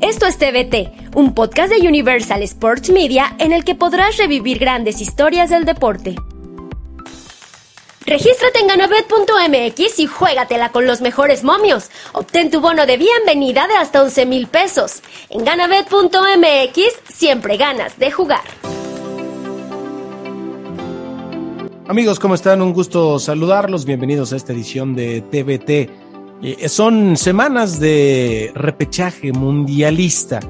Esto es TVT, un podcast de Universal Sports Media en el que podrás revivir grandes historias del deporte. Regístrate en ganabet.mx y juégatela con los mejores momios. Obtén tu bono de bienvenida de hasta 11 mil pesos. En ganabet.mx siempre ganas de jugar. Amigos, ¿cómo están? Un gusto saludarlos. Bienvenidos a esta edición de TVT. Eh, son semanas de repechaje mundialista.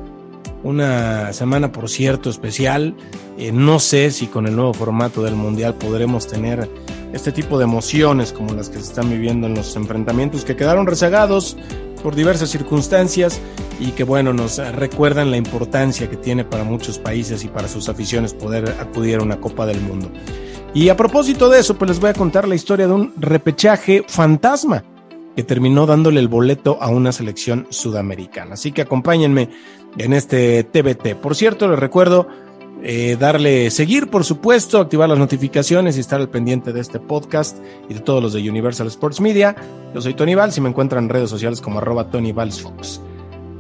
Una semana, por cierto, especial. Eh, no sé si con el nuevo formato del mundial podremos tener este tipo de emociones como las que se están viviendo en los enfrentamientos que quedaron rezagados por diversas circunstancias y que bueno, nos recuerdan la importancia que tiene para muchos países y para sus aficiones poder acudir a una Copa del Mundo. Y a propósito de eso, pues les voy a contar la historia de un repechaje fantasma que terminó dándole el boleto a una selección sudamericana. Así que acompáñenme en este TBT. Por cierto, les recuerdo eh, darle seguir, por supuesto, activar las notificaciones y estar al pendiente de este podcast y de todos los de Universal Sports Media. Yo soy Tony Valls y me encuentran en redes sociales como arroba Tony Valls Fox.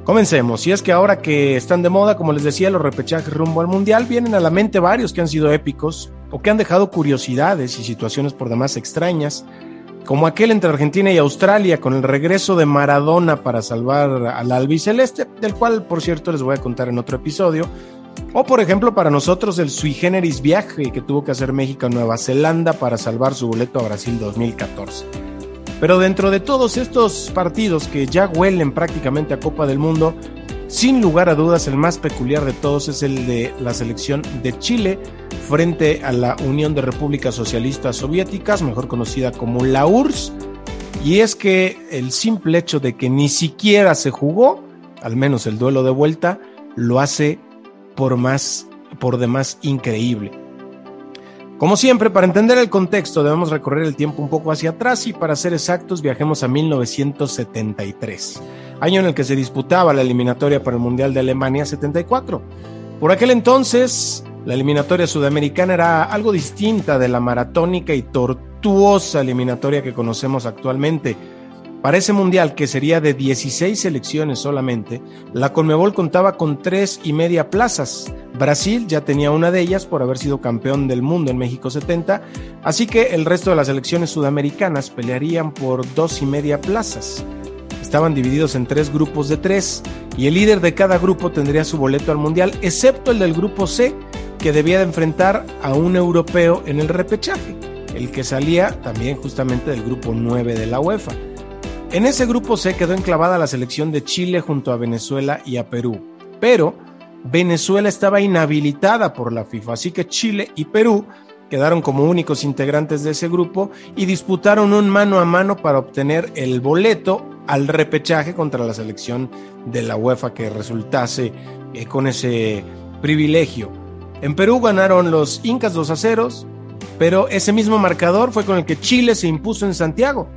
Comencemos. Y es que ahora que están de moda, como les decía, los repechajes rumbo al Mundial, vienen a la mente varios que han sido épicos o que han dejado curiosidades y situaciones por demás extrañas, como aquel entre Argentina y Australia con el regreso de Maradona para salvar al albiceleste, del cual, por cierto, les voy a contar en otro episodio, o por ejemplo, para nosotros el sui generis viaje que tuvo que hacer México a Nueva Zelanda para salvar su boleto a Brasil 2014. Pero dentro de todos estos partidos que ya huelen prácticamente a Copa del Mundo, sin lugar a dudas el más peculiar de todos es el de la selección de Chile frente a la Unión de Repúblicas Socialistas Soviéticas, mejor conocida como la URSS. Y es que el simple hecho de que ni siquiera se jugó, al menos el duelo de vuelta, lo hace por más, por demás increíble. Como siempre, para entender el contexto debemos recorrer el tiempo un poco hacia atrás y para ser exactos viajemos a 1973, año en el que se disputaba la eliminatoria para el Mundial de Alemania 74. Por aquel entonces, la eliminatoria sudamericana era algo distinta de la maratónica y tortuosa eliminatoria que conocemos actualmente para ese mundial, que sería de 16 selecciones solamente, la Conmebol contaba con tres y media plazas. Brasil ya tenía una de ellas por haber sido campeón del mundo en México 70, así que el resto de las selecciones sudamericanas pelearían por dos y media plazas. Estaban divididos en tres grupos de tres y el líder de cada grupo tendría su boleto al mundial, excepto el del grupo C, que debía de enfrentar a un europeo en el repechaje, el que salía también justamente del grupo 9 de la UEFA. En ese grupo C quedó enclavada la selección de Chile junto a Venezuela y a Perú, pero Venezuela estaba inhabilitada por la FIFA, así que Chile y Perú quedaron como únicos integrantes de ese grupo y disputaron un mano a mano para obtener el boleto al repechaje contra la selección de la UEFA que resultase eh, con ese privilegio. En Perú ganaron los Incas 2 a 0, pero ese mismo marcador fue con el que Chile se impuso en Santiago.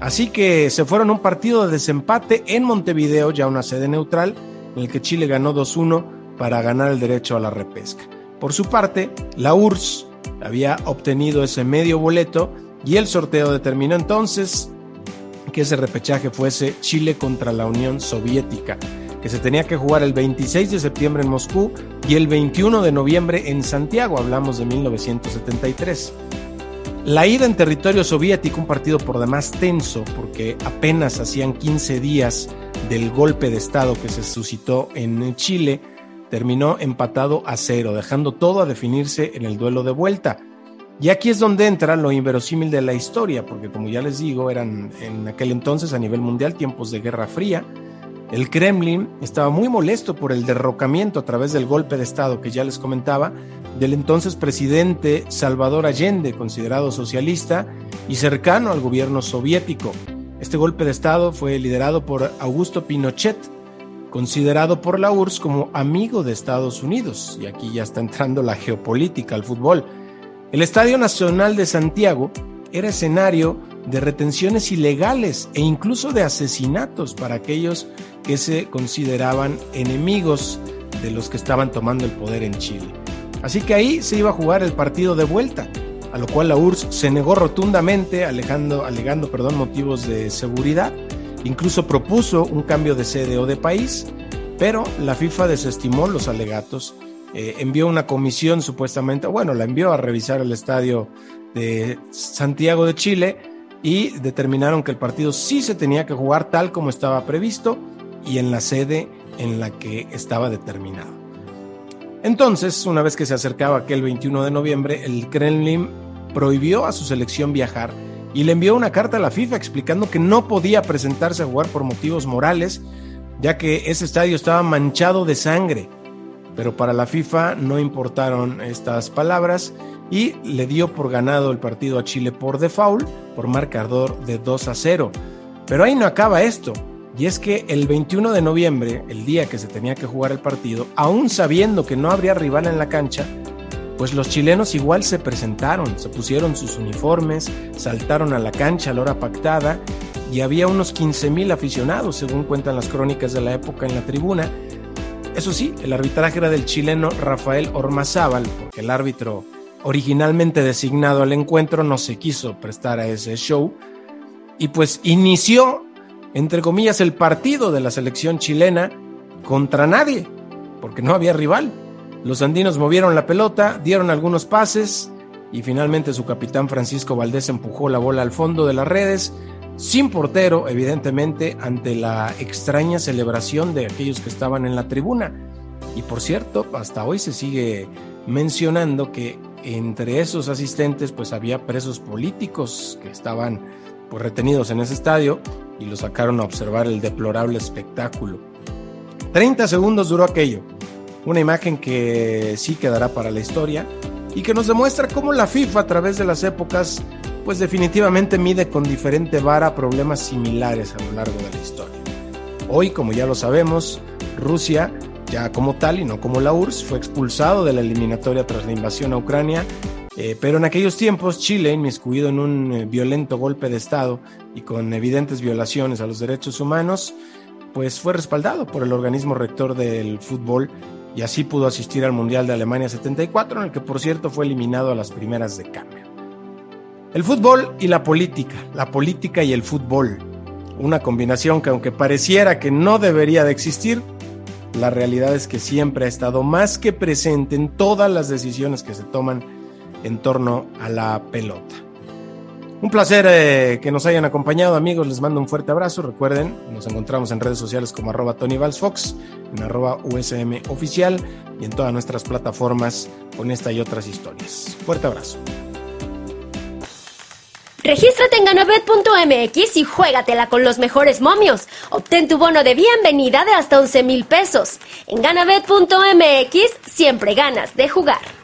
Así que se fueron un partido de desempate en Montevideo, ya una sede neutral, en el que Chile ganó 2-1 para ganar el derecho a la repesca. Por su parte, la URSS había obtenido ese medio boleto y el sorteo determinó entonces que ese repechaje fuese Chile contra la Unión Soviética, que se tenía que jugar el 26 de septiembre en Moscú y el 21 de noviembre en Santiago, hablamos de 1973. La ida en territorio soviético, un partido por demás tenso, porque apenas hacían 15 días del golpe de Estado que se suscitó en Chile, terminó empatado a cero, dejando todo a definirse en el duelo de vuelta. Y aquí es donde entra lo inverosímil de la historia, porque como ya les digo, eran en aquel entonces a nivel mundial tiempos de Guerra Fría, el Kremlin estaba muy molesto por el derrocamiento a través del golpe de Estado que ya les comentaba del entonces presidente Salvador Allende, considerado socialista y cercano al gobierno soviético. Este golpe de Estado fue liderado por Augusto Pinochet, considerado por la URSS como amigo de Estados Unidos. Y aquí ya está entrando la geopolítica al fútbol. El Estadio Nacional de Santiago era escenario de retenciones ilegales e incluso de asesinatos para aquellos que se consideraban enemigos de los que estaban tomando el poder en Chile. Así que ahí se iba a jugar el partido de vuelta, a lo cual la URSS se negó rotundamente, alegando, alegando perdón, motivos de seguridad. Incluso propuso un cambio de sede o de país, pero la FIFA desestimó los alegatos, eh, envió una comisión supuestamente, bueno, la envió a revisar el estadio de Santiago de Chile y determinaron que el partido sí se tenía que jugar tal como estaba previsto y en la sede en la que estaba determinado. Entonces, una vez que se acercaba aquel 21 de noviembre, el Kremlin prohibió a su selección viajar y le envió una carta a la FIFA explicando que no podía presentarse a jugar por motivos morales ya que ese estadio estaba manchado de sangre. Pero para la FIFA no importaron estas palabras y le dio por ganado el partido a Chile por default, por marcador de 2 a 0. Pero ahí no acaba esto. Y es que el 21 de noviembre, el día que se tenía que jugar el partido, aún sabiendo que no habría rival en la cancha, pues los chilenos igual se presentaron, se pusieron sus uniformes, saltaron a la cancha a la hora pactada y había unos 15.000 aficionados, según cuentan las crónicas de la época en la tribuna. Eso sí, el arbitraje era del chileno Rafael Ormazábal, porque el árbitro originalmente designado al encuentro no se quiso prestar a ese show y pues inició, entre comillas, el partido de la selección chilena contra nadie, porque no había rival. Los andinos movieron la pelota, dieron algunos pases y finalmente su capitán Francisco Valdés empujó la bola al fondo de las redes sin portero, evidentemente, ante la extraña celebración de aquellos que estaban en la tribuna. Y por cierto, hasta hoy se sigue mencionando que entre esos asistentes pues había presos políticos que estaban pues, retenidos en ese estadio y lo sacaron a observar el deplorable espectáculo. 30 segundos duró aquello, una imagen que sí quedará para la historia y que nos demuestra cómo la FIFA a través de las épocas pues definitivamente mide con diferente vara problemas similares a lo largo de la historia. Hoy, como ya lo sabemos, Rusia, ya como tal y no como la URSS, fue expulsado de la eliminatoria tras la invasión a Ucrania, eh, pero en aquellos tiempos Chile, inmiscuido en un eh, violento golpe de Estado y con evidentes violaciones a los derechos humanos, pues fue respaldado por el organismo rector del fútbol y así pudo asistir al Mundial de Alemania 74, en el que por cierto fue eliminado a las primeras de cambio. El fútbol y la política, la política y el fútbol. Una combinación que aunque pareciera que no debería de existir, la realidad es que siempre ha estado más que presente en todas las decisiones que se toman en torno a la pelota. Un placer eh, que nos hayan acompañado amigos, les mando un fuerte abrazo, recuerden, nos encontramos en redes sociales como arroba Tony en arroba USM oficial y en todas nuestras plataformas con esta y otras historias. Fuerte abrazo. Regístrate en ganabet.mx y juégatela con los mejores momios. Obtén tu bono de bienvenida de hasta 11 mil pesos. En ganabet.mx siempre ganas de jugar.